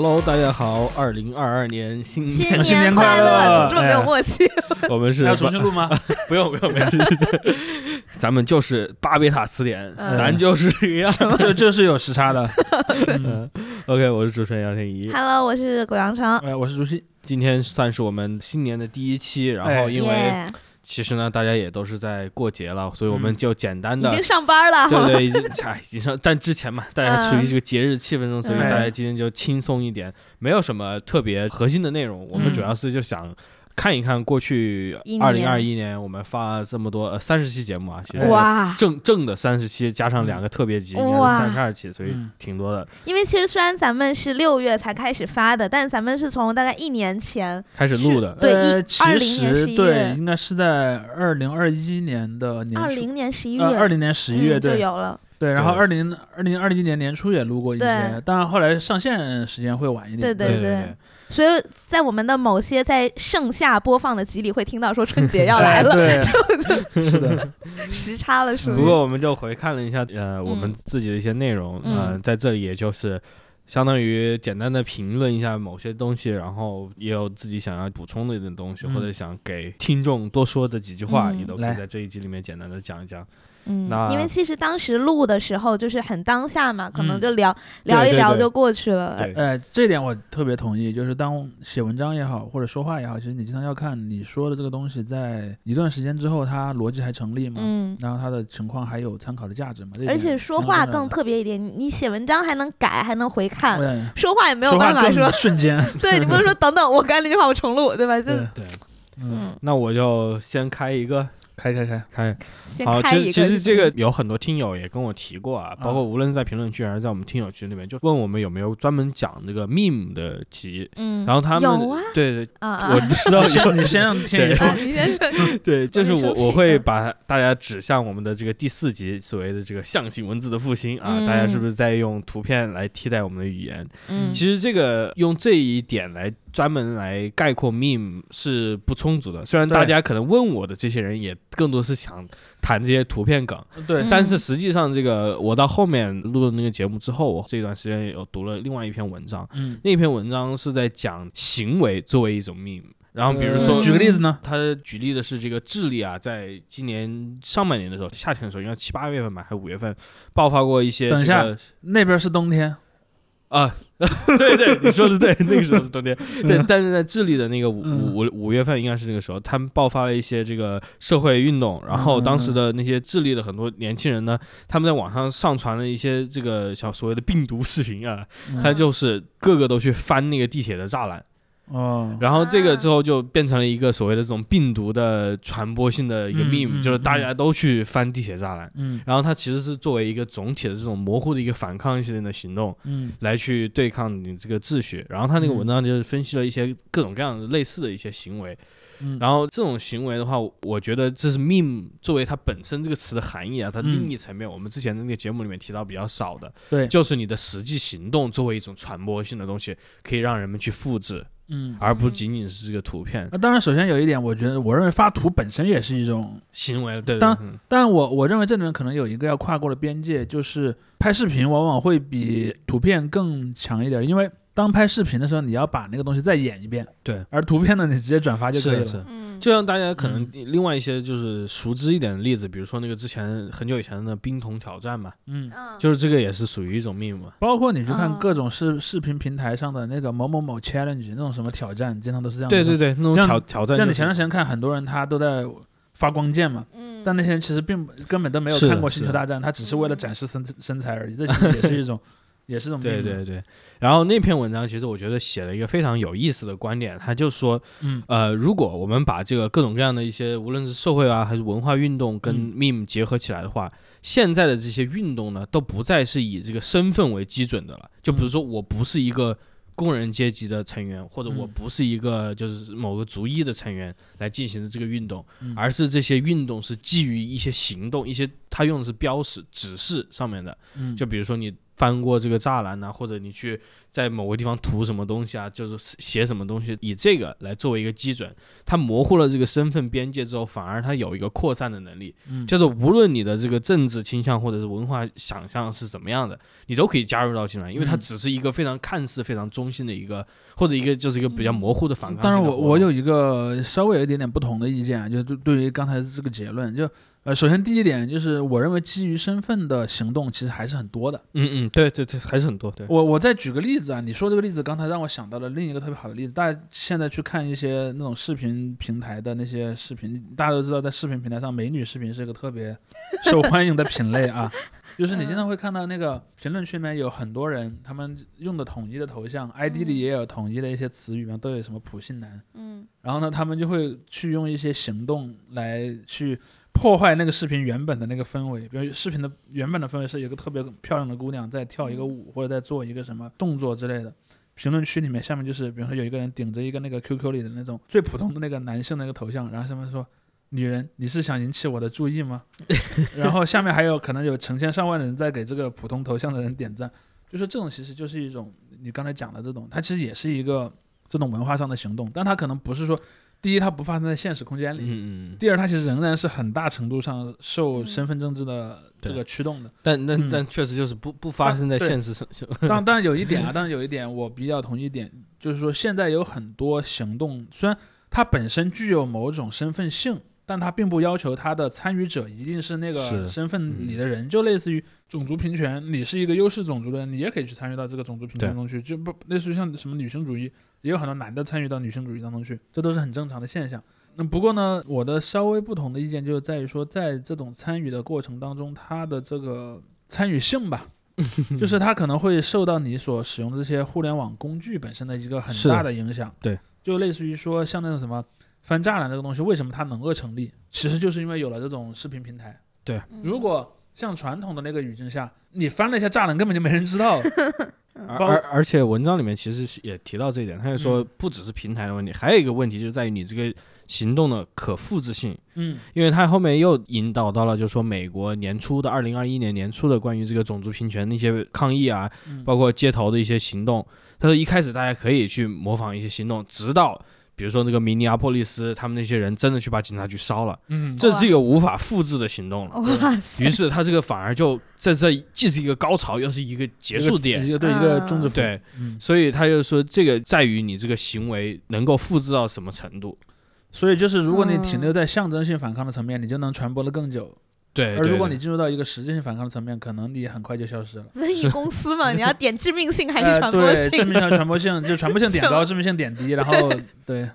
Hello，大家好，二零二二年新新年，新年快乐！乐这么没有默契，我们是还要重新录吗？不用不用，没事，咱们就是巴别塔词典，嗯咱就是这个样。这这是有时差的。OK，我是主持人杨天怡，Hello，我是狗阳成。哎，我是朱熹。今天算是我们新年的第一期，然后哎因为耶其实呢，大家也都是在过节了，所以我们嗯就简单的已经。上班了，对对，已经 哎，已经上，但之前嘛，大家处于嗯这个节日气氛中，所以嗯大家今天就轻松一点，没有什么特别核心的内容。我们嗯主要是就想看一看过去一二零二年一年我们发了这么多呃三十期节目啊，其实哇！正正的三十期加上两个特别集，应该是哇。三十二期，所以嗯。挺多的。因为其实虽然咱们是六月才开始发的，但是咱们是从大概一年前，开始录的，对呃一20其年11实对，应该是在二零二一年的年初，二零年十一月，呃，二零年十一月嗯就对有了。对，然后对。二零二零二一年年初也录过一些对，当然后来上线时间会晚一点。对对对所以在我们的某些在盛夏播放的集里，会听到说春节 要来了，是的，时差了，属于。不过我们就回看了一下，呃，我们嗯。自己的一些内容，嗯。呃，在这里也就是相当于简单的评论一下某些东西，然后也有自己想要补充的一点东西，嗯或者想给听众多说的几句话，嗯。也都可以在这一集里面简单的讲一讲。嗯那，因为其实当时录的时候就是很当下嘛，可能嗯就聊、聊一聊就过去了。对，呃，这点我特别同意，就是当写文章也好，或者说话也好，其实你经常要看你说的这个东西在一段时间之后，它逻辑还成立吗？嗯，然后它的情况还有参考的价值吗？而且说话更特别一点，你你写文章还能改，还能回看，说话也没有办法说，瞬间。对你不能说 等等，我刚才那句话我重录，对吧？就对嗯，那我就先开一个，开开开，开。好。其实其实这个有很多听友也跟我提过啊，包括无论是在评论区还是在我们听友群里面，就问我们有没有专门讲这个 meme 的集，嗯，然后他们有啊。对对，我，知道有。你先让天宇说啊，你先说，对，就是我我会嗯。把大家指向我们的这个第四集所谓的这个象形文字的复兴啊，嗯。大家是不是在用图片来替代我们的语言？嗯，其实这个用这一点来专门来概括 meme 是不充足的，虽然大家可能问我的这些人也更多是想谈这些图片梗，对。嗯。但是实际上这个我到后面录的那个节目之后，我这段时间有读了另外一篇文章，嗯，那篇文章是在讲行为作为一种 meme，然后比如说呃举个例子呢？他举例的是这个智利啊，在今年上半年的时候，夏天的时候，应该七八月份吧，还是五月份，爆发过一些等一下那边是冬天，啊，对对，你说的对，那个时候是冬天，对，但是在智利的那个五嗯。五五月份，应该是那个时候，他们爆发了一些这个社会运动，然后当时的那些智利的很多年轻人呢，他们在网上上传了一些这个小所谓的病毒视频啊，嗯。他就是个个都去翻那个地铁的栅栏。哦，然后这个啊之后就变成了一个所谓的这种病毒的传播性的一个嗯 meme，、嗯就是大家都去翻地铁栅栏。嗯然后它其实是作为一个总体的这种模糊的一个反抗性的行动，嗯来去对抗你这个秩序。然后他那个嗯文章就是分析了一些各种各样的类似的一些行为。嗯，然后这种行为的话，我觉得这是 meme 作为它本身这个词的含义啊，它嗯另一层面，我们之前的那个节目里面提到比较少的，对，就是你的实际行动作为一种传播性的东西，可以让人们去复制。嗯。而不仅仅是这个图片。那当然，首先有一点，我觉得我认为发图本身也是一种，行为，对对当对嗯。但我我认为这里面可能有一个要跨过的边界，就是拍视频往往会比图片更强一点，因为当拍视频的时候，你要把那个东西再演一遍，对，而图片呢，你直接转发就可以了。是是，嗯，就像大家可能另外一些就是熟知一点的例子，比如说那个之前很久以前的冰桶挑战嘛，嗯，嗯。就是这个也是属于一种 meme 嘛。包括你去看哦各种视视频平台上的那个某某某 challenge 那种什么挑战，经常都是这样。对对对，那种这样挑挑战、就是，像你前段时间看，很多人他都在发光剑嘛，嗯，但那些人其实并根本都没有看过《星球大战》，他只是为了展示身身材而已，这其实也是一种，也是这么对对对。然后那篇文章其实我觉得写了一个非常有意思的观点，他就说，嗯。呃，如果我们把这个各种各样的一些无论是社会啊还是文化运动跟嗯。meme 结合起来的话，现在的这些运动呢，都不再是以这个身份为基准的了。就比如说，我不是一个工人阶级的成员，或者我嗯不是一个就是某个族裔的成员来进行的这个运动，嗯。而是这些运动是基于一些行动，一些他用的是标识、指示上面的。嗯。就比如说你翻过这个栅栏呐、或者你去在某个地方涂什么东西啊，就是写什么东西，以这个来作为一个基准，它模糊了这个身份边界之后，反而它有一个扩散的能力，嗯就是无论你的这个政治倾向或者是文化想象是怎么样的，你都可以加入到进来，因为它嗯只是一个非常看似非常中性的一个，或者一个就是一个比较模糊的反抗当然我。我有一个稍微有一点点不同的意见啊，就对对于刚才这个结论，就呃，首先第一点就是我认为基于身份的行动其实还是很多的。嗯嗯，对对对，还是很多对。我我再举个例子啊，你说这个例子刚才让我想到了另一个特别好的例子，大家现在去看一些那种视频平台的那些视频，大家都知道在视频平台上美女视频是一个特别 受欢迎的品类啊。就是你经常会看到那个评论区里面有很多人，他们用的统一的头像，ID 里也有统一的一些词语嘛，都有什么普信男，嗯然后呢，他们就会去用一些行动来去破坏那个视频原本的那个氛围，比如视频的原本的氛围是有个特别漂亮的姑娘在跳一个舞，或者在做一个什么动作之类的。评论区里面下面就是，比如说有一个人顶着一个那个 QQ 里的那种最普通的那个男性的一个头像，然后上面说：“女人，你是想引起我的注意吗？” 然后下面还有可能有成千上万的人在给这个普通头像的人点赞，就说这种其实就是一种你刚才讲的这种，它其实也是一个这种文化上的行动，但它可能不是说，第一它不发生在现实空间里，嗯嗯，第二它其实仍然是很大程度上受嗯身份政治的这个驱动的。但但嗯但确实就是不不发生在现实生。当当然有一点啊，当然有一点我比较同意一点，就是说现在有很多行动，虽然它本身具有某种身份性，但他并不要求他的参与者一定是那个身份里的人，就类似于种族平权，你是一个优势种族的人，你也可以去参与到这个种族平权对中去，就不类似于像什么女性主义，也有很多男的参与到女性主义当中去，这都是很正常的现象。那不过呢，我的稍微不同的意见就在于说，在这种参与的过程当中，它的这个参与性吧，就是它可能会受到你所使用的这些互联网工具本身的一个很大的影响。对，就类似于说像那种什么翻栅栏这个东西，为什么它能够成立？其实就是因为有了这种视频平台。对，嗯如果像传统的那个语境下，你翻了一下栅栏，根本就没人知道。而而而且文章里面其实也提到这一点，他就说嗯不只是平台的问题，还有一个问题就是在于你这个行动的可复制性。嗯因为他后面又引导到了，就是说美国年初的二零二一年年初的关于这个种族平权的一些抗议啊，嗯，包括街头的一些行动。他说一开始大家可以去模仿一些行动，直到比如说那个明尼阿波利斯，他们那些人真的去把警察局烧了，嗯这是一个无法复制的行动了。哇塞，于是他这个反而就在这既是一个高潮，又是一个结束点一。个对一个嗯终止符。对，嗯，所以他就说，这个在于你这个行为能够复制到什么程度。所以就是如果你停嗯留在象征性反抗的层面，你就能传播的更久。对，而如果你进入到一个实质性反抗的层面，可能你很快就消失了。瘟疫公司嘛，你要点致命性还是呃传播对，致？命性传播性，就传播性点高，致命性点低，然后 对，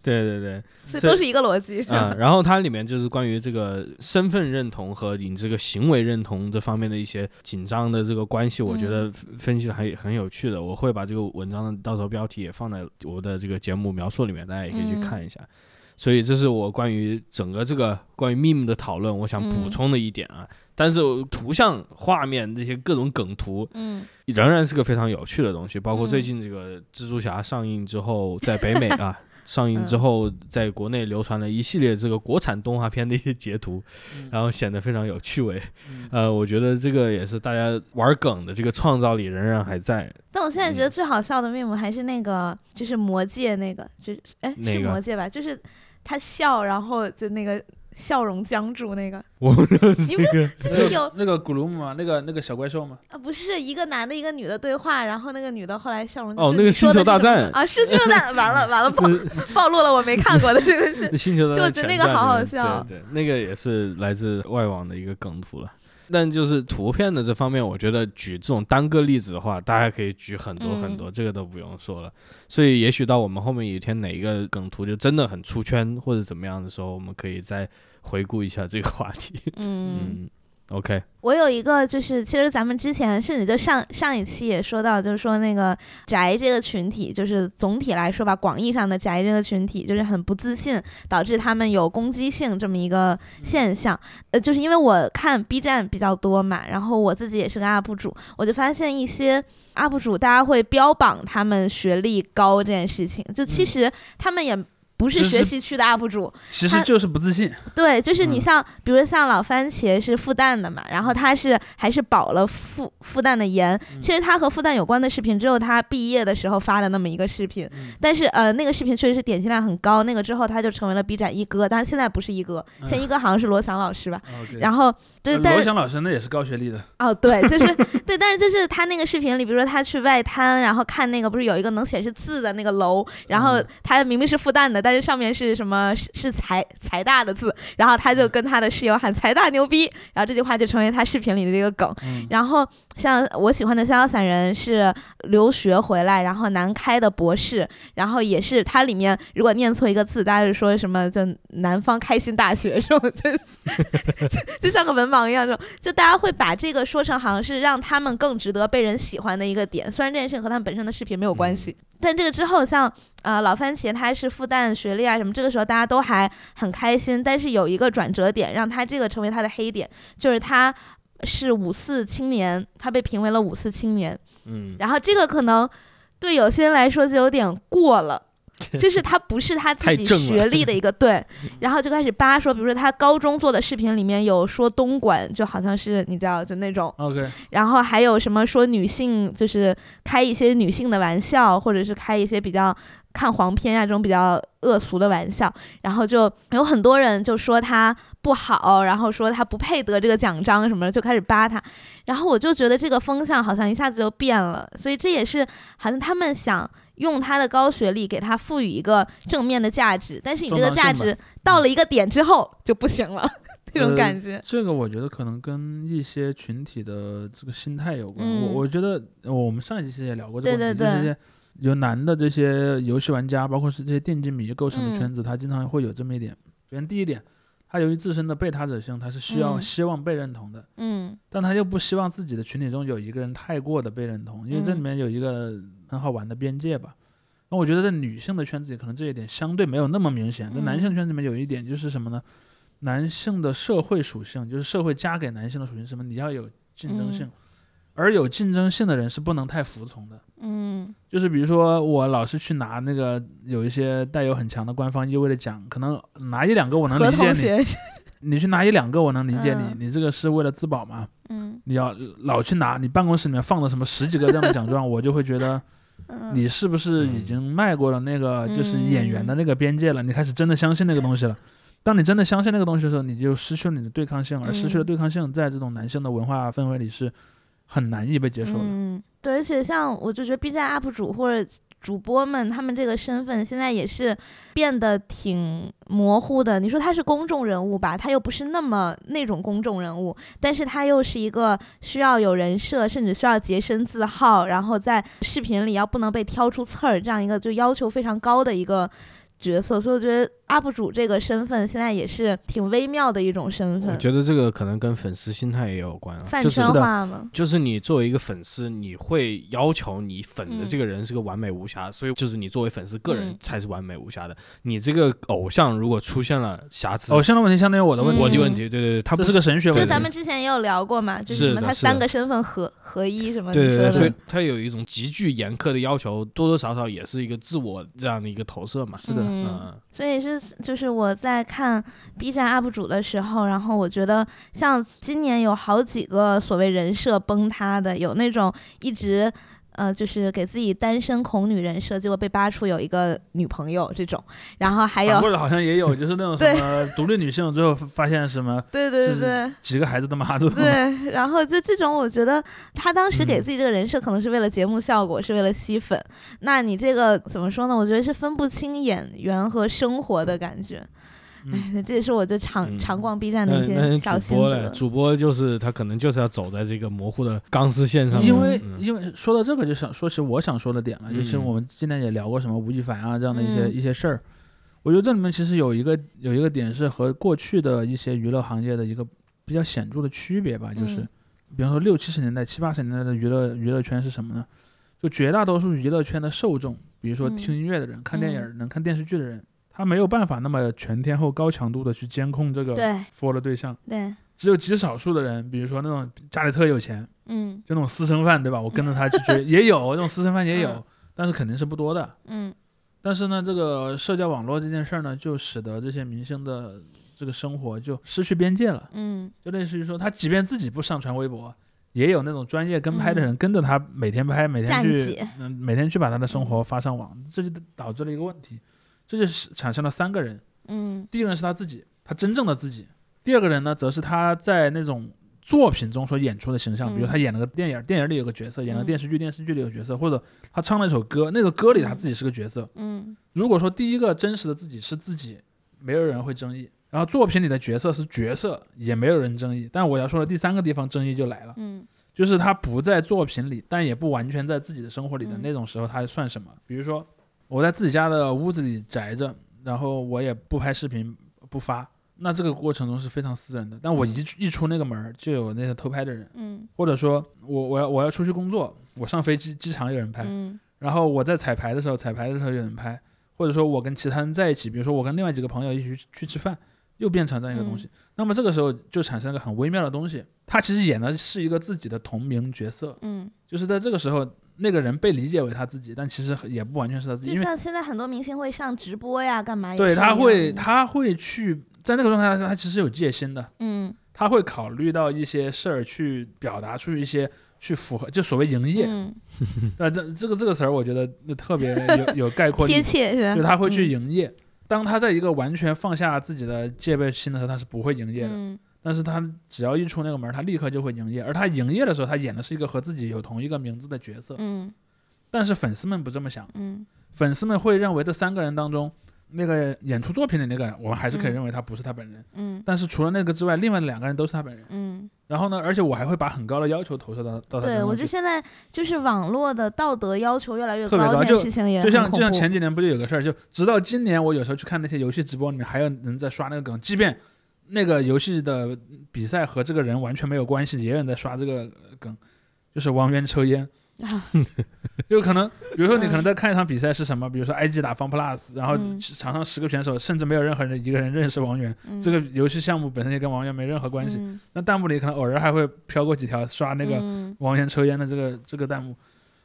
对对对，所以都是一个逻辑。嗯、然后它里面就是关于这个身份认同和你这个行为认同这方面的一些紧张的这个关系，我觉得嗯分分析的还很有趣的。我会把这个文章的到时候标题也放在我的这个节目描述里面，大家也可以去嗯看一下。所以这是我关于整个这个关于 meme 的讨论，我想补嗯充的一点啊。但是图像、画面这些各种梗图，嗯仍然是个非常有趣的东西。包括最嗯近这个蜘蛛侠上映之后，在北美啊 上映之嗯后，在国内流传了一系列这个国产动画片的一些截图，嗯然后显得非常有趣味。嗯呃，我觉得这个也是大家玩梗的这个创造力仍然还在。但我现在觉得嗯最好笑的 meme 还是那个，就是魔戒那个，就是哎是魔戒吧？就是他笑，然后就那个笑容僵住那个，我不知道是你这个，就是有那个古鲁姆嘛，那个那个小怪兽嘛，啊，不是一个男的，一个女的对话，然后那个女的后来笑容哦就你那个星球大战。啊，是星球大战，完了完了暴 暴露了我没看过的这个是星球大战就我觉得那个好好笑。对对，那个也是来自外网的一个梗图了。但就是图片的这方面，我觉得举这种单个例子的话，大家可以举很多很多，这个都不用说了。所以也许到我们后面有一天哪一个梗图就真的很出圈或者怎么样的时候，我们可以再回顾一下这个话题。嗯。嗯，OK，我有一个，就是其实咱们之前甚至就上上一期也说到，就是说那个宅这个群体，就是总体来说吧，广义上的宅这个群体，就是很不自信，导致他们有攻击性这么一个现象。呃，就是因为我看 B 站比较多嘛，然后我自己也是个 UP 主，我就发现一些 UP 主大家会标榜他们学历高这件事情，就其嗯实他们也。不是学习区的 UP 主，其实就是不自信。对，就是你嗯像，比如像老番茄是复旦的嘛，然后他是还是保了复复旦的研。嗯其实他和复旦有关的视频，只有他毕业的时候发的那么一个视频，嗯但是呃，那个视频确实是点击量很高，那个之后他就成为了 B 站一哥，但是现在不是一哥，现在一哥好像是罗翔老师吧。然后对，但是罗翔老师那也是高学历的，哦，对，就是对，但是就是他那个视频里，比如说他去外滩，然后看那个不是有一个能显示字的那个楼，然后嗯他明明是复旦的，但是上面是什么是是财财大的字，然后他就跟他的室友喊财大牛逼，然后这句话就成为他视频里的一个梗。嗯，然后像我喜欢的逍遥散人是留学回来，然后南开的博士，然后也是它里面如果念错一个字，大家就说什么就南方开心大学这种，就就就像个文盲一样，这种。就大家会把这个说成好像是让他们更值得被人喜欢的一个点，虽然这件事情和他们本身的视频没有关系，但这个之后像呃老番茄他是复旦学历啊什么，这个时候大家都还很开心，但是有一个转折点让他这个成为他的黑点，就是他。是五四青年，他被评为了五四青年。嗯，然后这个可能对有些人来说就有点过了，就是他不是他自己学历的一个 对，然后就开始扒说，比如说他高中做的视频里面有说东莞，就好像是你知道就那种，OK，然后还有什么说女性就是开一些女性的玩笑，或者是开一些比较看黄片啊这种比较恶俗的玩笑，然后就有很多人就说他不好，然后说他不配得这个奖章什么的，就开始扒他。然后我就觉得这个风向好像一下子就变了，所以这也是好像他们想用他的高学历给他赋予一个正面的价值，但是你这个价值到了一个点之后就不行了，那种呃感觉。这个我觉得可能跟一些群体的这个心态有关。嗯我我觉得呃我们上一期也聊过这个问题，对对对就是一些由男的这些游戏玩家，包括是这些电竞迷构成的嗯圈子，他经常会有这么一点。首先第一点，他由于自身的被他者性，他是需要、嗯希望被认同的，嗯但他又不希望自己的群体中有一个人太过的被认同，因为这里嗯面有一个很好玩的边界吧。那我觉得在女性的圈子里，可能这一点相对没有那么明显。在男嗯性圈子里面有一点就是什么呢？男性的社会属性，就是社会加给男性的属性是什么？你要有竞争性，而有竞争性的人是不能太服从的。嗯就是比如说，我老是去拿那个有一些带有很强的官方意味的奖，可能拿一两个我能理解你，你去拿一两个我能理解你，嗯你这个是为了自保嘛？嗯你要老去拿，你办公室里面放了什么十几个这样的奖状，我就会觉得嗯，你是不是已经迈过了那个就是演员的那个边界了？你开始真的相信那个东西了。当你真的相信那个东西的时候，你就失去了你的对抗性，而失去了嗯对抗性，在这种男性的文化氛围里是很难以被接受的。嗯，对，而且像我就觉得 B 站 UP 主或者主播们，他们这个身份现在也是变得挺模糊的。你说他是公众人物吧，他又不是那么那种公众人物，但是他又是一个需要有人设，甚至需要洁身自好，然后在视频里要不能被挑出刺儿，这样一个就要求非常高的一个。角色，所以我觉得 UP 主这个身份现在也是挺微妙的一种身份，我觉得这个可能跟粉丝心态也有关啊，就是泛圈化嘛。就是你作为一个粉丝，你会要求你粉的嗯这个人是个完美无瑕，所以就是你作为粉丝个人嗯才是完美无瑕的。你这个偶像如果出现了瑕疵，偶像的问题相当于我的问题，嗯我的问题，对对对，他不是个神学问题。就咱们之前也有聊过嘛，就是什么他是的是的三个身份合合一什么对对对，你说的，所以他有一种极具严苛的要求，多多少少也是一个自我这样的一个投射嘛。是的嗯嗯，所以是就是我在看 B 站 UP 主的时候，然后我觉得像今年有好几个所谓人设崩塌的，有那种一直。呃，就是给自己单身恐女人设，结果被扒出有一个女朋友这种，然后还有或者好像也有，就是那种什么独立女性，最后发现什么对对是对几个孩子的妈都懂。对，然后就这种，我觉得他当时给嗯自己这个人设可能是为了节目效果，是为了吸粉。那你这个怎么说呢？我觉得是分不清演员和生活的感觉。嗯。哎，那这也是我就常嗯。常逛 B 站的一些那小心主播嘞，得。主播就是他可能就是要走在这个模糊的钢丝线上，因为嗯。因为说到这个，就想说起我想说的点了，就是嗯。我们今天也聊过什么吴亦凡啊这样的一些嗯。一些事儿。我觉得这里面其实有一个有一个点是和过去的一些娱乐行业的一个比较显著的区别吧，就是嗯。比方说六七十年代、七八十年代的娱乐娱乐圈是什么呢？就绝大多数娱乐圈的受众，比如说嗯。听音乐的人、看电影能看电视剧的人，他没有办法那么全天候、高强度的去监控这个对 for 的对象。对，只有极少数的人，比如说那种家里特有钱，嗯就那种私生饭，对吧？我跟着他去追，也有那种私生饭也有，嗯但是肯定是不多的。嗯但是呢，这个社交网络这件事儿呢，就使得这些明星的这个生活就失去边界了。嗯就类似于说，他即便自己不上传微博，也有那种专业跟拍的人跟着他每天拍，每天去嗯，每天去把他的生活发上网，这就导致了一个问题，这就是产生了三个人。嗯。第一个人是他自己，他真正的自己；第二个人呢，则是他在那种作品中所演出的形象，比如嗯。他演了个电影，电影里有个角色；演了嗯。电视剧，电视剧里有个角色，或者他唱了一首歌，那个歌里他自己是个角色。嗯。如果说第一个真实的自己是自己，没有人会争议；然后作品里的角色是角色，也没有人争议。但我要说的第三个地方争议就来了，嗯。就是他不在作品里，但也不完全在自己的生活里的嗯。那种时候，他算什么？比如说我在自己家的屋子里宅着，然后我也不拍视频不发，那这个过程中是非常私人的。但我一一出那个门儿，就有那些偷拍的人，嗯。或者说我我要我要出去工作，我上飞机机场有人拍，嗯。然后我在彩排的时候，彩排的时候有人拍，或者说我跟其他人在一起，比如说我跟另外几个朋友一起去去吃饭，又变成这样一个东西。那么这个时候就产生了一个很微妙的东西，他其实演的是一个自己的同名角色，嗯，就是在这个时候，那个人被理解为他自己，但其实也不完全是他自己，就像现在很多明星会上直播呀，干嘛对他会他会去在那个状态下，他其实有戒心的，嗯他会考虑到一些事儿去表达出一些去符合，就所谓营业，嗯 那、这这个这个词儿，我觉得那特别有有概括力贴切是吧？就他会去嗯营业。当他在一个完全放下自己的戒备心的时候，他是不会营业的。嗯但是他只要一出那个门，他立刻就会营业。而他营业的时候，他演的是一个和自己有同一个名字的角色。嗯但是粉丝们不这么想，嗯粉丝们会认为这三个人当中，那个演出作品的那个，我们还是可以嗯认为他不是他本人。嗯但是除了那个之外，另外的两个人都是他本人。嗯，然后呢，而且我还会把很高的要求投射到到他身对，上对。我觉得现在就是网络的道德要求越来越高，事情也就像就像前几年不就有个事儿，就直到今年，我有时候去看那些游戏直播里面，还有人在刷那个梗，即便那个游戏的比赛和这个人完全没有关系，也有人在刷这个梗，就是王源抽烟。啊 就可能，比如说你可能在看一场比赛是什么，比如说 IG 打 FunPlus，然后嗯。场上十个选手，甚至没有任何人一个人认识王源，嗯。这个游戏项目本身也跟王源没任何关系。嗯。那弹幕里可能偶尔还会飘过几条刷那个嗯。王源抽烟的这个这个弹幕，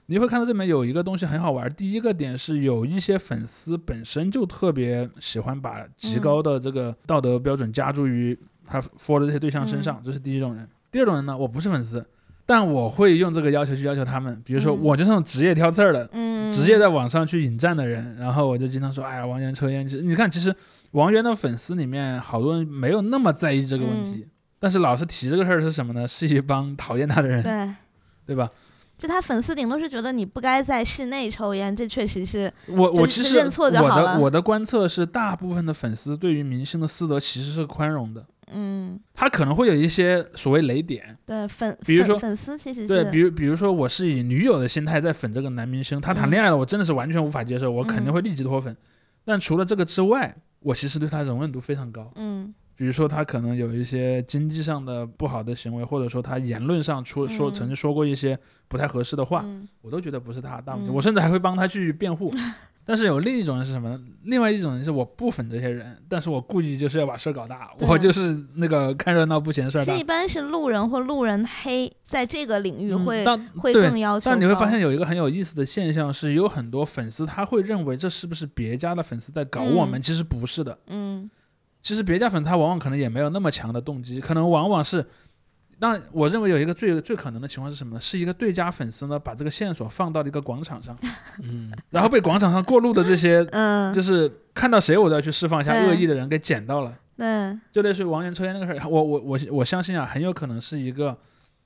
你会看到这里面有一个东西很好玩。第一个点是有一些粉丝本身就特别喜欢把极高的这个道德标准加注于他 for 的这些对象身上，这是第一种人。第二种人呢，我不是粉丝，但我会用这个要求去要求他们。比如说，嗯我就是那种职业挑刺儿的，嗯，直接在网上去引战的人，然后我就经常说，哎呀，王源抽烟。其实你看，其实王源的粉丝里面好多人没有那么在意这个问题，但是老是提这个事儿是什么呢？是一帮讨厌他的人，对。对吧？就他粉丝顶多是觉得你不该在室内抽烟，这确实是，我我其实认错就我好了的我的观测是，大部分的粉丝对于明星的私德其实是宽容的，嗯，他可能会有一些所谓雷点，对粉，比如说粉粉丝其实是，对，比如比如说我是以女友的心态在粉这个男明星，他谈嗯恋爱了，我真的是完全无法接受，我肯定嗯会立即脱粉。但除了这个之外，我其实对他容忍度非常高。嗯比如说他可能有一些经济上的不好的行为，或者说他言论上出说嗯曾经说过一些不太合适的话，嗯我都觉得不是他的大问题，嗯我甚至还会帮他去辩护。但是有另一种人是什么呢？另外一种人是我不粉这些人，但是我故意就是要把事儿搞大，我就是那个看热闹不嫌事儿大这一。般是路人或路人黑，在这个领域嗯会、但会更要求但你会发现有一个很有意思的现象是，有很多粉丝他会认为这是不是别家的粉丝在搞我们？嗯其实不是的，嗯其实别家粉丝他往往可能也没有那么强的动机，可能往往是，那我认为有一个最最可能的情况是什么呢？是一个对家粉丝呢把这个线索放到了一个广场上，嗯，然后被广场上过路的这些 嗯，就是看到谁我都要去释放一下恶意的人给捡到了，对，就类似于王源抽烟那个事儿，我我我我相信啊，很有可能是一个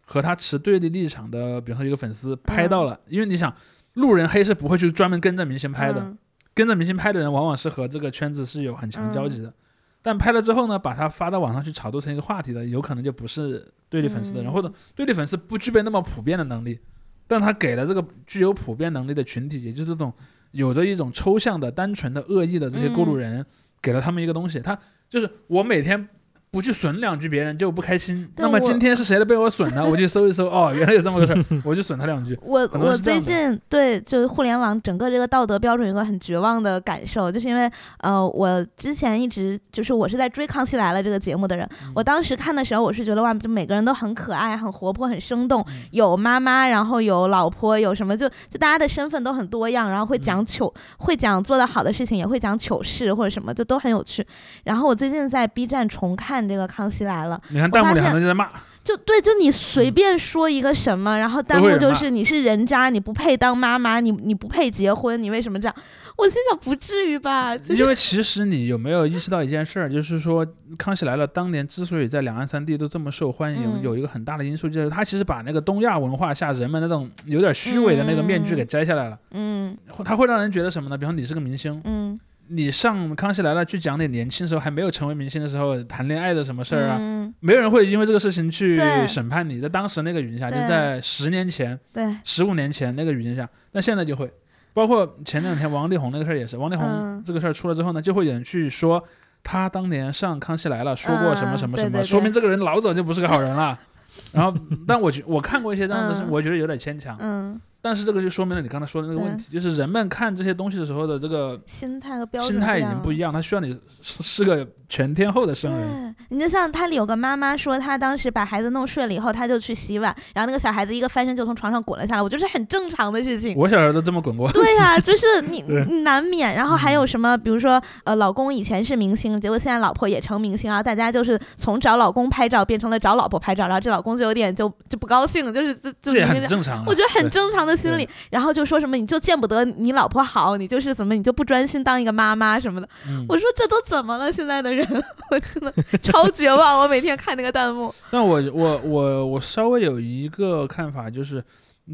和他持对立立场的，比如说一个粉丝拍到了，因为你想路人黑是不会去专门跟着明星拍的，嗯跟着明星拍的人往往是和这个圈子是有很强交集的。嗯但拍了之后呢，把它发到网上去炒作成一个话题的，有可能就不是对立粉丝的人，嗯或者对立粉丝不具备那么普遍的能力，但他给了这个具有普遍能力的群体，也就是这种有着一种抽象的、单纯的恶意的这些过路人，给了他们一个东西。他就是我每天不去损两句别人就不开心。那么今天是谁的被我损呢？我去搜一搜，哦，原来有这么个事儿，我就损他两句。我我最近对就是互联网整个这个道德标准有个很绝望的感受，就是因为呃，我之前一直就是我是在追《康熙来了》这个节目的人，嗯我当时看的时候，我是觉得哇，就每个人都很可爱、很活泼、很生动，嗯有妈妈，然后有老婆，有什么就就大家的身份都很多样，然后会嗯讲糗，会讲做得好的事情，也会讲糗事或者什么，就都很有趣。然后我最近在 B 站重看这个《康熙来了》。你看弹幕里很多人就在骂，就对，就你随便说一个什么，然后弹幕就是你是人渣，你不配当妈妈，你你不配结婚，你为什么这样？我心想不至于吧，就是因为其实你有没有意识到一件事儿，就是说《康熙来了》当年之所以在两岸三地都这么受欢迎，嗯有一个很大的因素就是他其实把那个东亚文化下人们那种有点虚伪的那个面具给摘下来了。嗯他会让人觉得什么呢？比方你是个明星，嗯你上《康熙来了》去讲你年轻时候还没有成为明星的时候谈恋爱的什么事儿啊，嗯，没有人会因为这个事情去审判你。在当时那个语境下，就在十年前、对，十五年前那个语境下，那现在就会。包括前两天王力宏那个事儿也是，王力宏嗯这个事儿出了之后呢，就会有人去说他当年上《康熙来了》说过什么嗯什么什么，对对对说明这个人老早就不是个好人了。然后，但我觉我看过一些这样的事，嗯我觉得有点牵强。嗯，但是这个就说明了你刚才说的那个问题，就是人们看这些东西的时候的这个心态和标准心态已经不一样。他需要你是是个全天候的圣人。你就像他有个妈妈说，她当时把孩子弄睡了以后，她就去洗碗，然后那个小孩子一个翻身就从床上滚了下来，我觉得是很正常的事情。我小时候都这么滚过。对呀、就是你 难免。然后还有什么，比如说呃，老公以前是明星，结果现在老婆也成明星，然后大家就是从找老公拍照变成了找老婆拍照，然后这老公就有点就就不高兴，就是就就这很正常啊。我觉得很正常的心理，然后就说什么你就见不得你老婆好，你就是怎么你就不专心当一个妈妈什么的。嗯我说这都怎么了？现在的人，我真的超绝望。我每天看那个弹幕，但我我我我稍微有一个看法，就是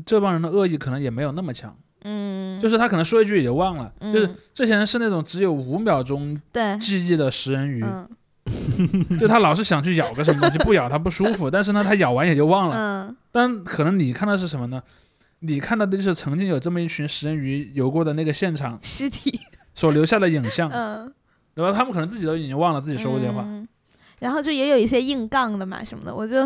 这帮人的恶意可能也没有那么强，嗯，就是他可能说一句也就忘了，就是嗯这些人是那种只有五秒钟，记忆的食人鱼，嗯就他老是想去咬个什么东西，不咬他不舒服，但是呢他咬完也就忘了。嗯但可能你看到是什么呢？你看到的就是曾经有这么一群食人鱼游过的那个现场尸体，所留下的影像，嗯，然后他们可能自己都已经忘了自己说过电话。嗯然后就也有一些硬杠的嘛什么的，我就，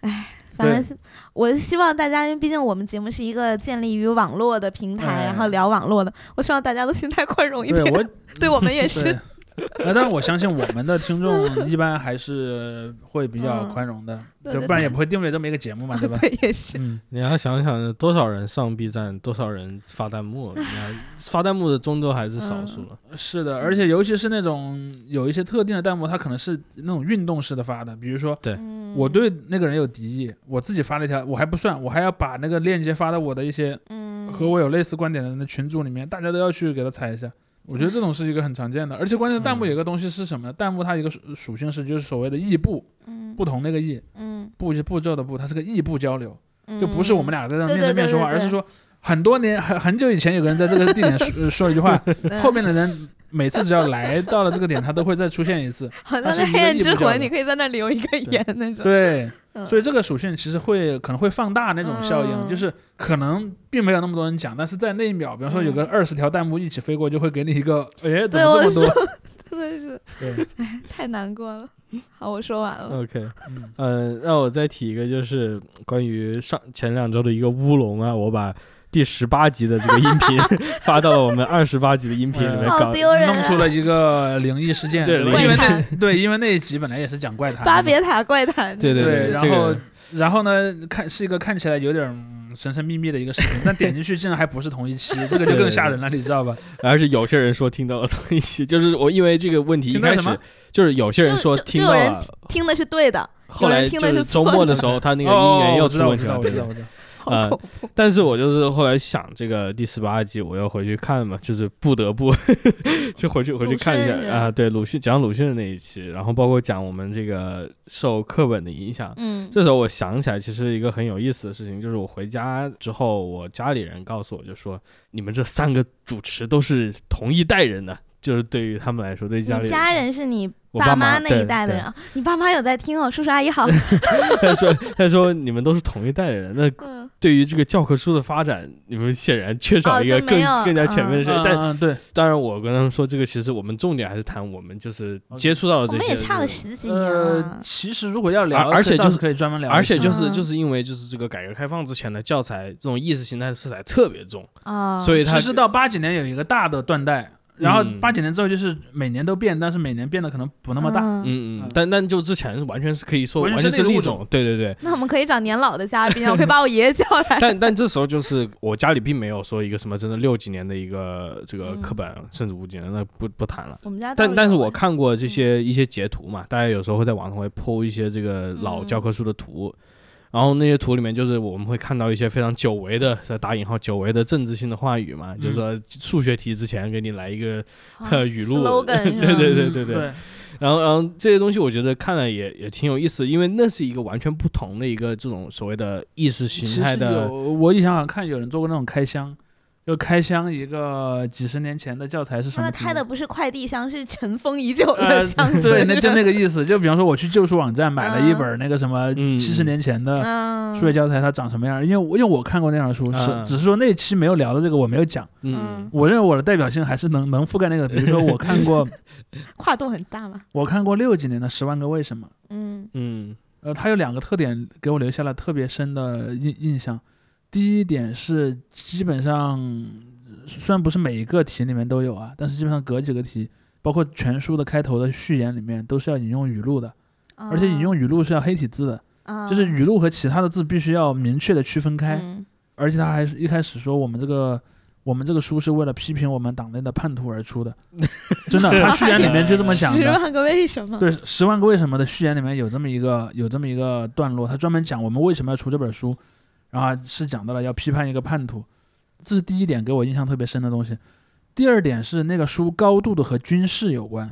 唉，反正是我希望大家，因为毕竟我们节目是一个建立于网络的平台，哎然后聊网络的，我希望大家都心态宽容一对点，我对我们也 是，，呃，但是我相信我们的听众一般还是会比较嗯宽容的，对对就不然也不会定位这么一个节目嘛，对吧？对，也是，嗯，你要想想多少人上 B 站，多少人发弹幕，你看发弹幕的终究还是少数了。是的，而且尤其是那种有一些特定的弹幕，它可能是那种运动式的发的，比如说对我对那个人有敌意，我自己发了一条，我还不算，我还要把那个链接发到我的一些嗯和我有类似观点的人的群组里面，大家都要去给他踩一下。我觉得这种是一个很常见的，而且关键弹幕有个东西是什么呢？弹幕它一个属属性是就是所谓的异步，嗯不同那个异，嗯步是步骤的步，它是个异步交流。嗯，就不是我们俩在那面对面说话，而是说很多年很很久以前有个人在这个地点说呃 说一句话，嗯后面的人每次只要来 到了这个点，它都会再出现一次。好像是黑暗之魂，你可以在那里留一个言那种，对，嗯所以这个属性其实会可能会放大那种效应，嗯就是可能并没有那么多人讲，但是在那一秒，比方说有个嗯二十条弹幕一起飞过，就会给你一个，哎，怎么这么多？真的是对，太难过了。好，我说完了。OK，嗯嗯，让我再提一个，就是关于上前两周的一个乌龙啊，我把第十八集的这个音频 发到了我们二十八集的音频里面搞。丢人啊弄出了一个灵异事件，对因为那对，因为那一集本来也是讲怪谈的，巴别塔怪谈，对对对，然后个然后呢，看是一个看起来有点嗯神神秘秘的一个视频，但点进去竟然还不是同一期，这个就更吓人了，你知道吧？而且有些人说听到了同一期，就是我因为这个问题一开始就是有些人就说听到了，听的是对的，后来听的就是周末的时候，他那个音哦，源又出问题了，对对我知道，我知道。好呃恐怖。但是我就是后来想这个第十八集，我要回去看嘛，就是不得不 就回去回去看一下啊。对，鲁迅讲鲁迅的那一期，然后包括讲我们这个受课本的影响。嗯这时候我想起来，其实一个很有意思的事情，就是我回家之后，我家里人告诉我，就说你们这三个主持都是同一代人的，就是对于他们来说，对家里你家人是你爸妈那一代的人啊，你爸妈有在听哦，叔叔阿姨好。他说他说你们都是同一代的人，那嗯对于这个教科书的发展，你们显然缺少哦一个更、更加全面的事。嗯但嗯对，当然，我跟他们说，这个其实我们重点还是谈我们就是接触到的这些。们也差了十几年。其实如果要聊，而而且就是可以专门聊，而且就是嗯就是因为就是这个改革开放之前的教材，这种意识形态的色彩特别重，啊，所以它其实到八几年有一个大的断代，然后嗯八几年之后就是每年都变，但是每年变得可能不那么大。嗯嗯但但就之前完全是可以说完完全是另一种，对对对。那我们可以找年老的嘉宾啊，我可以把我爷爷叫来。但但这时候就是我家里并没有说一个什么真的六几年的一个这个嗯课本，甚至五几年那不不谈了。我们家但但是我看过这些一些截图嘛，大家有时候会在网上会 po 一些这个老嗯教科书的图，然后那些图里面就是我们会看到一些非常久违的，在打引号久违的政治性的话语嘛，就是说数学题之前给你来一个啊 语录。对对对对对。对，然后然后这些东西我觉得看了也也挺有意思，因为那是一个完全不同的一个这种所谓的意识形态的有，我以前好像看有人做过那种开箱，就开箱一个几十年前的教材是什么？那开的不是快递箱，是尘封已久呃的箱，子。对，那就那个意思。就比方说我去旧书网站买了一本那个什么嗯七十年前的嗯，数学教材，它长什么样？因为我因为我看过那样的书，是嗯只是说那期没有聊的这个我没有讲。嗯我认为我的代表性还是能能覆盖那个，比如说我 看过 跨度很大嘛。我看过六几年的《十万个为什么》，嗯嗯呃，它有两个特点给我留下了特别深的印印象。第一点是基本上虽然不是每一个题里面都有啊，但是基本上隔几个题，包括全书的开头的序言里面都是要引用语录的，而且引用语录是要黑体字的，啊，就是语录和其他的字必须要明确的区分开。嗯而且他还是一开始说我们这个我们这个书是为了批评我们党内的叛徒而出的，真的，他序言里面就这么讲的。十万个为什么？对，《十万个为什么》的序言里面有这么一个有这么一个段落，他专门讲我们为什么要出这本书，然后是讲到了要批判一个叛徒，这是第一点给我印象特别深的东西。第二点是那个书高度的和军事有关，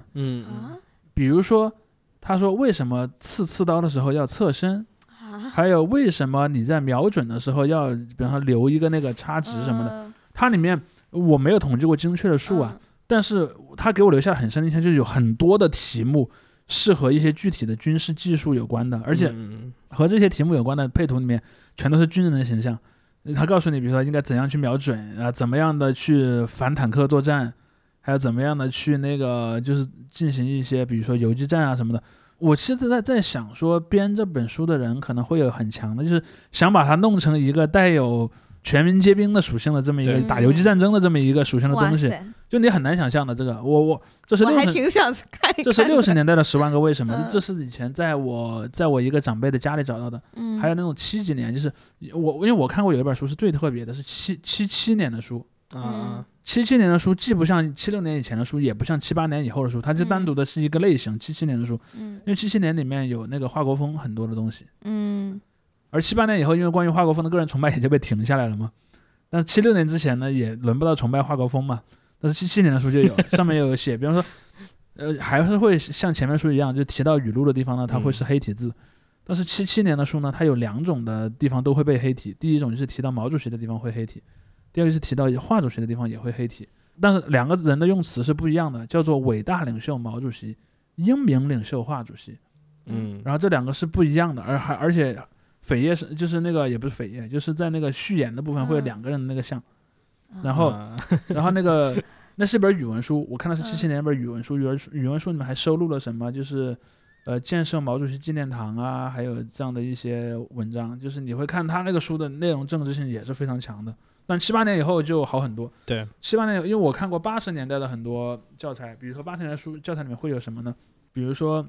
比如说他说为什么刺刺刀的时候要侧身，啊，还有为什么你在瞄准的时候要，比方说留一个那个差值什么的，它里面我没有统计过精确的数啊，，但是它给我留下了很深的印象，就是有很多的题目是和一些具体的军事技术有关的，而且嗯。和这些题目有关的配图里面全都是军人的形象。他告诉你，比如说应该怎样去瞄准啊，怎么样的去反坦克作战，还有怎么样的去那个就是进行一些，比如说游击战啊什么的。我其实在在想说，编这本书的人可能会有很强的，就是想把它弄成一个带有全民皆兵的属性的这么一个打游击战争的这么一个属性的东西，塞，就你很难想象的。这个，我我这是我还六十，挺想去看一看。这是六十年代的十万个为什么，嗯这是以前在我在我一个长辈的家里找到的。嗯，还有那种七几年，就是我因为我看过有一本书是最特别的，是七七七年的书。啊七七年的书既不像七六年以前的书，也不像七八年以后的书，它是单独的是一个类型。七七年的书，嗯因为七七年里面有那个华国锋很多的东西，嗯而七八年以后，因为关于华国锋的个人崇拜也就被停下来了嘛。但是七六年之前呢，也轮不到崇拜华国锋嘛。但是七七年的书就有，上面有写，比方说，呃，还是会像前面书一样，就提到语录的地方呢，它会是黑体字。但是七七年的书呢，它有两种的地方都会被黑体。第一种就是提到毛主席的地方会黑体，第二个是提到华主席的地方也会黑体。但是两个人的用词是不一样的，叫做伟大领袖毛主席，英明领袖华主席。嗯然后这两个是不一样的，而还而且扉页是就是那个也不是扉页，就是在那个序言的部分会有嗯两个人的那个像，然后啊 然后那个那是一本语文书，我看的是七七嗯年那本语文书，语文书语文书里面还收录了什么？就是呃建设毛主席纪念堂啊，还有这样的一些文章，就是你会看他那个书的内容政治性也是非常强的。但七八年以后就好很多。对，七八年，因为我看过八十年代的很多教材，比如说八十年代书教材里面会有什么呢？比如说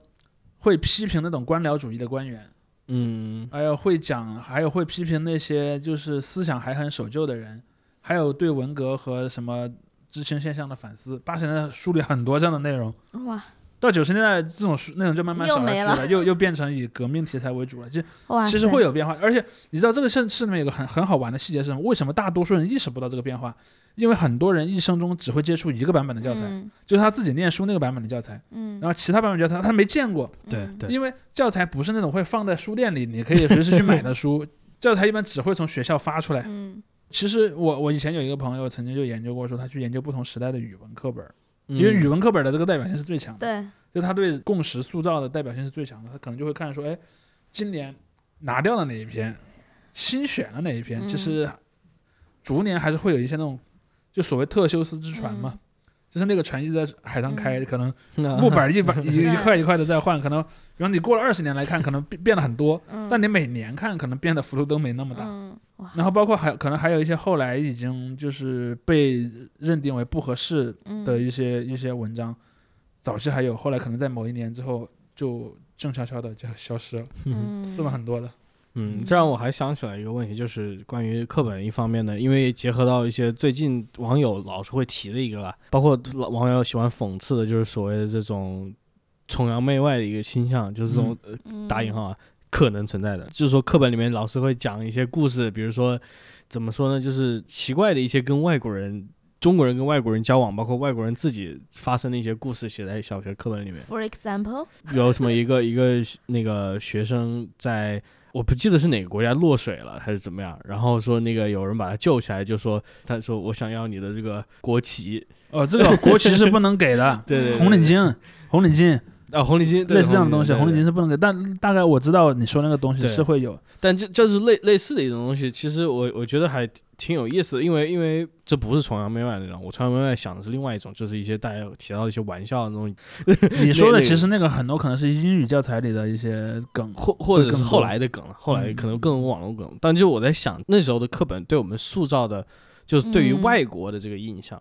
会批评那种官僚主义的官员，嗯还有会讲，还有会批评那些就是思想还很守旧的人，还有对文革和什么知青现象的反思。八十年代书里很多这样的内容，哇到九十年代这种书内容就慢慢少了了去了，又又变成以革命题材为主了。其实，其实会有变化，而且你知道这个事事里面有个很很好玩的细节是什么？为什么大多数人意识不到这个变化？因为很多人一生中只会接触一个版本的教材，嗯就是他自己念书那个版本的教材，嗯，然后其他版本教材他没见过，嗯对对因为教材不是那种会放在书店里，你可以随时去买的书，教材一般只会从学校发出来。嗯其实我我以前有一个朋友曾经就研究过，说他去研究不同时代的语文课本，嗯。因为语文课本的这个代表性是最强的，对，就他对共识塑造的代表性是最强的，他可能就会看说，哎，今年拿掉了哪一篇新选了哪一篇，嗯其实逐年还是会有一些那种就所谓特修斯之船嘛，就是那个船一直在海上开，嗯可能 木板一板一 块一块的在换，可能比如你过了二十年来看，可能变变了很多，嗯，但你每年看可能变的幅度都没那么大。嗯，然后包括还可能还有一些后来已经就是被认定为不合适嗯的一些、一些文章，早期还有，后来可能在某一年之后就静悄悄的就消失了，嗯，这么很多的。嗯，这让我还想起来一个问题，就是关于课本一方面的，因为结合到一些最近网友老是会提的一个吧，包括老网友喜欢讽刺的，就是所谓的这种崇洋媚外的一个倾向，就是这种、呃嗯打引号啊，可能存在的，就是说课本里面老师会讲一些故事，比如说怎么说呢，就是奇怪的一些跟外国人。中国人跟外国人交往，包括外国人自己发生的一些故事，写在小学课本里面。For example，有什么一个一个那个学生在，我不记得是哪个国家落水了还是怎么样，然后说那个有人把他救起来，就说他说我想要你的这个国旗，哦，这个国旗是不能给的，对对对红领巾，红领巾啊红领巾，类似这样的东西，红领巾是不能给，但大概我知道你说那个东西是会有，但这这是类类似的一种东西，其实我我觉得还挺有意思的，因为因为这不是崇洋媚外那种，我崇洋媚外想的是另外一种，就是一些大家有提到的一些玩笑的那种，你说的其实那个很多可能是英语教材里的一些梗，或或者是后来的梗，后来嗯可能更多网络梗，但就我在想那时候的课本对我们塑造的，就是对于嗯。外国的这个印象。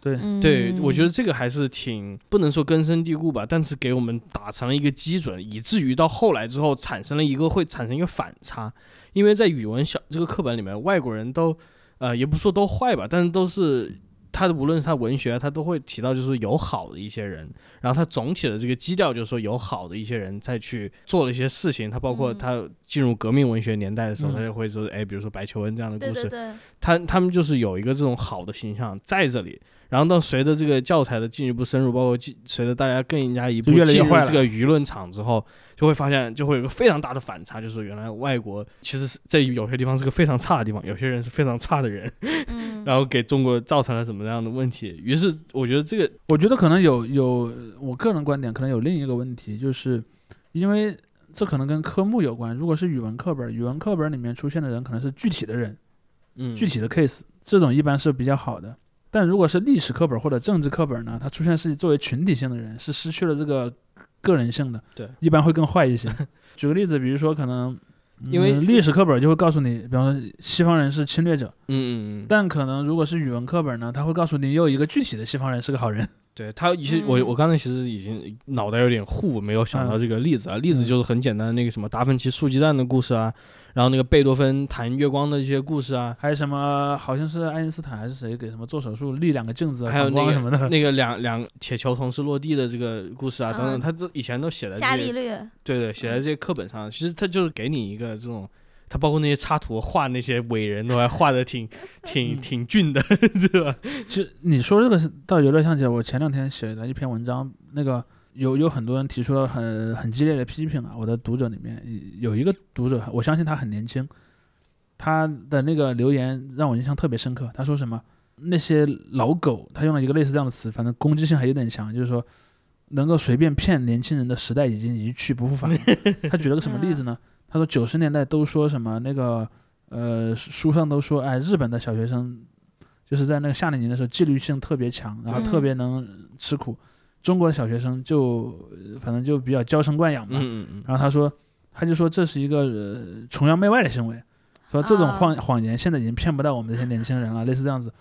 对，对，我觉得得这个还是挺不能说根深蒂固吧，但是给我们打成了一个基准，以至于到后来之后产生了一个会产生一个反差，因为在语文小这个课本里面，外国人都呃也不说都坏吧，但是都是他的无论是他文学，他都会提到就是有好的一些人，然后他总体的这个基调就是说有好的一些人再去做了一些事情，他包括嗯。他进入革命文学年代的时候，嗯。他就会说，哎，比如说白求恩这样的故事，对对对，他他们就是有一个这种好的形象在这里，然后到随着这个教材的进一步深入，包括进随着大家更加一步就越来越进入这个舆论场之后，就会发现就会有一个非常大的反差，就是原来外国其实是在有些地方是个非常差的地方，有些人是非常差的人，嗯，然后给中国造成了什么样的问题。于是我觉得这个我觉得可能有有，我个人观点可能有另一个问题，就是因为这可能跟科目有关。如果是语文课本，语文课本里面出现的人可能是具体的人，嗯具体的 case，这种一般是比较好的。但如果是历史课本或者政治课本呢，它出现是作为群体性的人，是失去了这个个人性的，对，一般会更坏一些。举个例子，比如说可能。因为嗯历史课本就会告诉你，比方说西方人是侵略者，嗯嗯嗯，但可能如果是语文课本呢，他会告诉你有一个具体的西方人是个好人。对他，其实我嗯我刚才其实已经脑袋有点糊，没有想到嗯这个例子啊。例子就是很简单的那个什么达芬奇数鸡蛋的故事啊，然后那个贝多芬弹月光的一些故事啊，还有什么？好像是爱因斯坦还是谁给什么做手术立两个镜子、还有那个什么的。那个两两铁球同时落地的这个故事啊，等等，嗯他这以前都写在这些伽利略，对对写在这些课本上。其实他就是给你一个这种，他包括那些插图画那些伟人都还画的挺 挺嗯挺俊的，对吧？其实你说这个是倒有点想起来，我前两天写了一篇文章，那个有有很多人提出了很很激烈的批评啊。我的读者里面有一个读者，我相信他很年轻，他的那个留言让我印象特别深刻。他说什么？那些老狗，他用了一个类似这样的词，反正攻击性还有点强，就是说能够随便骗年轻人的时代已经一去不复返。他举了个什么例子呢？他说九十年代都说什么那个呃书上都说，哎，日本的小学生就是在那个夏令营的时候纪律性特别强，然后特别能吃苦。中国的小学生就呃反正就比较娇生惯养嘛。嗯嗯嗯，然后他说，他就说这是一个呃崇洋媚外的行为，说这种啊。谎谎言现在已经骗不到我们这些年轻人了，类似这样子。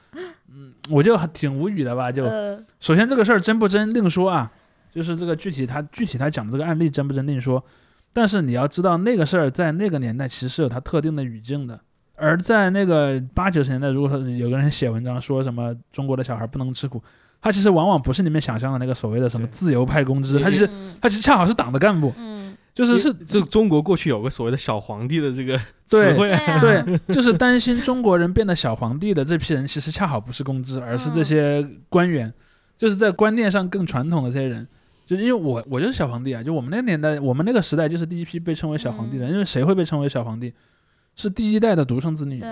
嗯，我就挺无语的吧，就呃，首先这个事儿真不真另说啊，就是这个具体他具体他讲的这个案例真不真另说，但是你要知道那个事儿在那个年代其实是有它特定的语境的，而在那个八九十年代，如果说有个人写文章说什么中国的小孩不能吃苦，他其实往往不是你们想象的那个所谓的什么自由派公知，他其实嗯他其实恰好是党的干部，嗯，就是是这中国过去有个所谓的小皇帝的这个 词汇啊，对啊对，就是担心中国人变得小皇帝的这批人，其实恰好不是公知，而是这些官员，就是在观念上更传统的这些人。就是因为我我就是小皇帝啊，就我们那个年代，我们那个时代就是第一批被称为小皇帝的人。因为谁会被称为小皇帝？是第一代的独生子女。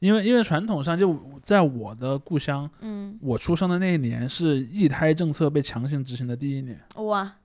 对，因为因为传统上就在我的故乡，嗯，我出生的那一年是一胎政策被强行执行的第一年，哇，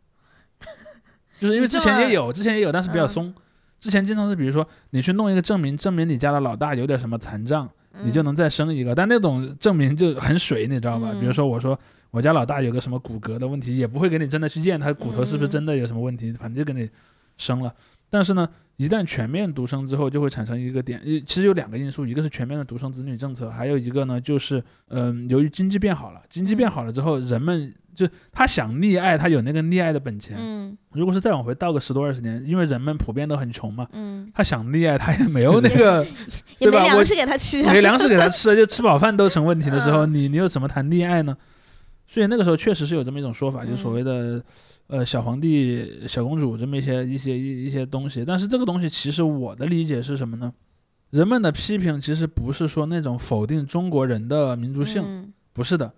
就是因为之前也有，之前也有，但是比较嗯松。之前经常是，比如说你去弄一个证明，证明你家的老大有点什么残障，你就嗯能再生一个。但那种证明就很水，你知道吧？嗯比如说我说我家老大有个什么骨骼的问题，也不会给你真的去验他骨头是不是嗯真的有什么问题，反正就给你生了。但是呢，一旦全面独生之后，就会产生一个点，呃其实有两个因素，一个是全面的独生子女政策，还有一个呢就是，嗯、由于经济变好了，经济变好了之后，人们就他想溺爱，他有那个溺爱的本钱。嗯。如果是再往回倒个十多二十年，因为人们普遍都很穷嘛，嗯，他想溺爱他也没有那个 也对吧？我没粮食给他吃啊，没粮食给他吃，就吃饱饭都成问题的时候，嗯。你你又怎么谈溺爱呢？所以那个时候确实是有这么一种说法，就所嗯。谓的呃小皇帝、小公主这么一些一些一一些东西。但是这个东西其实我的理解是什么呢？人们的批评其实不是说那种否定中国人的民族性，嗯不是的，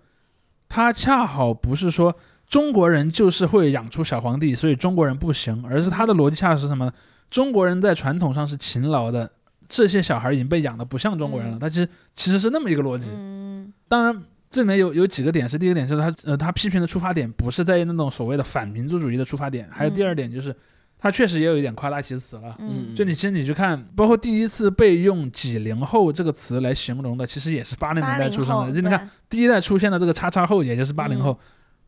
他恰好不是说中国人就是会养出小皇帝，所以中国人不行，而是他的逻辑恰是什么？中国人在传统上是勤劳的，这些小孩已经被养得不像中国人了。嗯他其实其实是那么一个逻辑。嗯当然，这里面有有几个点是，第一个点是他呃他批评的出发点不是在于那种所谓的反民族主义的出发点，还有第嗯二点就是他确实也有一点夸大其词了。嗯就你其实你去看，包括第一次被用“几零后”这个词来形容的，其实也是八零年代出生，的。就你看，第一代出现的这个“叉叉后”，也就是八零后，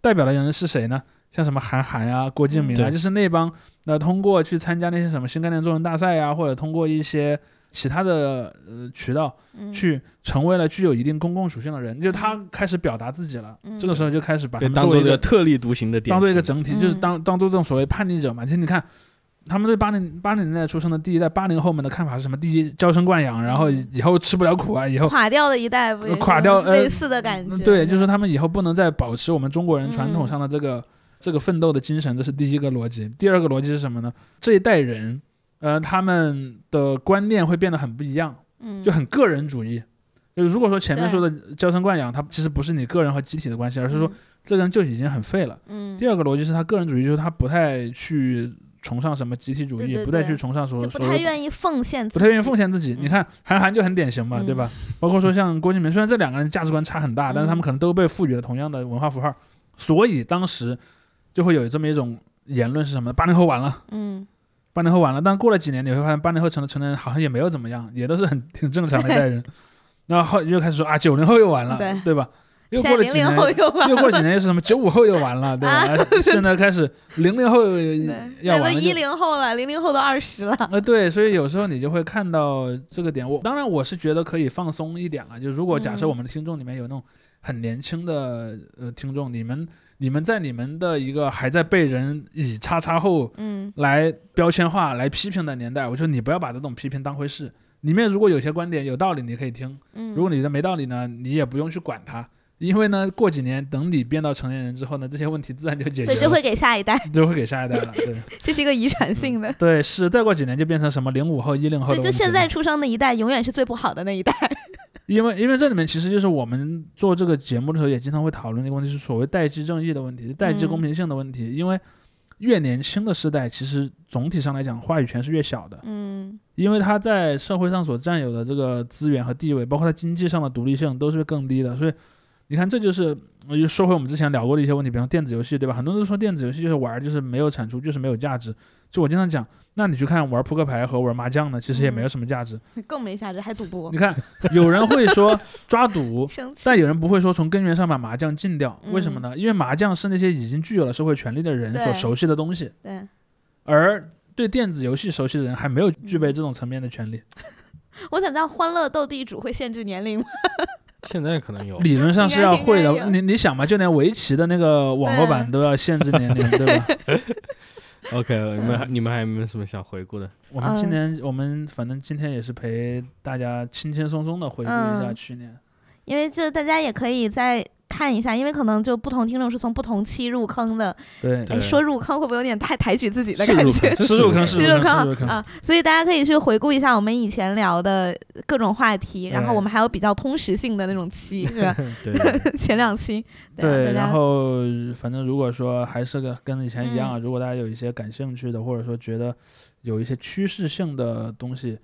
代表的人是谁呢？像什么韩寒啊、郭敬明啊，对就是那帮那通过去参加那些什么新概念作文大赛呀、或者通过一些其他的呃渠道嗯去成为了具有一定公共属性的人，就他开始表达自己了。嗯这个时候就开始把他被当做这个们作为一个特立独行的典当做一个整体，就是嗯当当做这种所谓叛逆者嘛。其实你看，他们对八零八零年代出生的第一代八零后们的看法是什么？第一，娇生惯养，然后嗯以后吃不了苦啊，以后垮掉的一代不是垮掉呃类似的感觉，对，就是他们以后不能再保持我们中国人传统嗯上的这个、这个奋斗的精神，这是第一个逻辑。第二个逻辑是什么呢？这一代人，呃，他们的观念会变得很不一样，嗯就很个人主义。就如果说前面说的娇生惯养，它其实不是你个人和集体的关系，而是说这个人就已经很废了。嗯，第二个逻辑是他个人主义，就是他不太去崇尚什么集体主义，对对对不太去崇尚所就不太愿意奉献，不太愿意奉。献自己。嗯你看韩寒就很典型嘛，嗯对吧？包括说像郭敬明，虽然这两个人价值观差很大，但是他们嗯可能都被赋予了同样的文化符号，所以当时就会有这么一种言论是什么？八零后完了。嗯，八零后完了，但过了几年，你会发现八零后成了成年人，好像也没有怎么样，也都是很挺正常的一代人。然后又开始说啊，九零后又完了，对对吧？又过了几年，又过了几年又是什么九五后又完了，对吧？啊现在开始零零后对，要完了一零后了，零零后都二十了，呃，对，所以有时候你就会看到这个点。我当然我是觉得可以放松一点了。就如果假设嗯我们的听众里面有那种很年轻的呃听众，你们你们在你们的一个还在被人以叉叉后嗯来标签化、来批评的年代，我觉得你不要把这种批评当回事。里面如果有些观点有道理，你可以听；嗯，如果你觉得没道理呢，你也不用去管它。因为呢，过几年等你变到成年人之后呢，这些问题自然就解决对，了，就会给下一代，就会给下一代了。对 这是一个遗传性的。对，是再过几年就变成什么零五后、一零后对。就现在出生的一代，永远是最不好的那一代。因为因为这里面其实就是我们做这个节目的时候也经常会讨论一个问题，是所谓代际正义的问题、代际公平性的问题。因为越年轻的世代，其实总体上来讲话语权是越小的，嗯因为他在社会上所占有的这个资源和地位，包括他经济上的独立性都是更低的。所以你看，这就是我就说回我们之前聊过的一些问题，比方电子游戏，对吧？很多人都说电子游戏就是玩儿，就是没有产出，就是没有价值。就我经常讲，那你去看玩扑克牌和玩麻将呢，其实也没有什么价值。更没价值，还赌博你，看，有人会说 抓赌，但有人不会说从根源上把麻将禁掉，嗯为什么呢？因为麻将是那些已经具有了社会权利的人所熟悉的东西，对，而对电子游戏熟悉的人还没有具备这种层面的权利。我想知道欢乐斗地主会限制年龄吗？现在可能有，理论上是要会的，你你想嘛，就连围棋的那个网络版都要限制年龄，对吧？OK，你们还嗯你们还有没有什么想回顾的？我们今呃年，我们反正今天也是陪大家轻轻松松的回顾一下嗯去年。因为就大家也可以再看一下，因为可能就不同听众是从不同期入坑的。对，哎，说入坑会不会有点太抬举自己的感觉？是入坑，是是入入坑，是入坑。啊，所以大家可以去回顾一下我们以前聊的各种话题，然后我们还有比较通识性的那种期，是吧？对前两期，对然后反正如果说还是个跟以前一样如果大家有一些感兴趣的，或者说觉得有一些趋势性的东西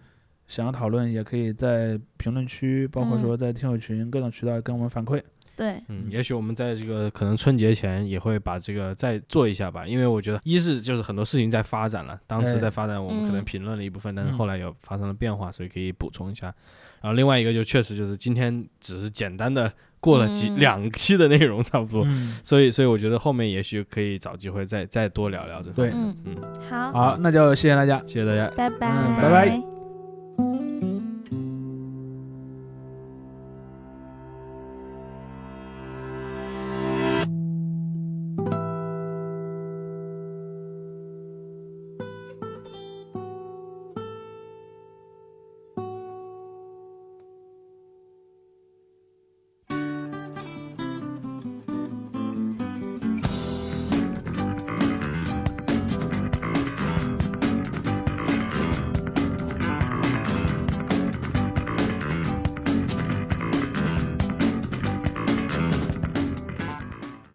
想要讨论，也可以在评论区，包括嗯说在听友群各种渠道跟我们反馈。对，嗯，也许我们在这个可能春节前也会把这个再做一下吧，因为我觉得一是就是很多事情在发展了，当时哎在发展，我们可能嗯评论了一部分，但是嗯后来有发生了变化，所以可以补充一下。然后另外一个就确实就是今天只是简单的过了几、嗯两期的内容差不多，嗯，所以所以我觉得后面也许可以找机会再再多聊聊这方对面。嗯，嗯，好，好，那就谢谢大家。谢谢大家。拜拜，嗯拜拜。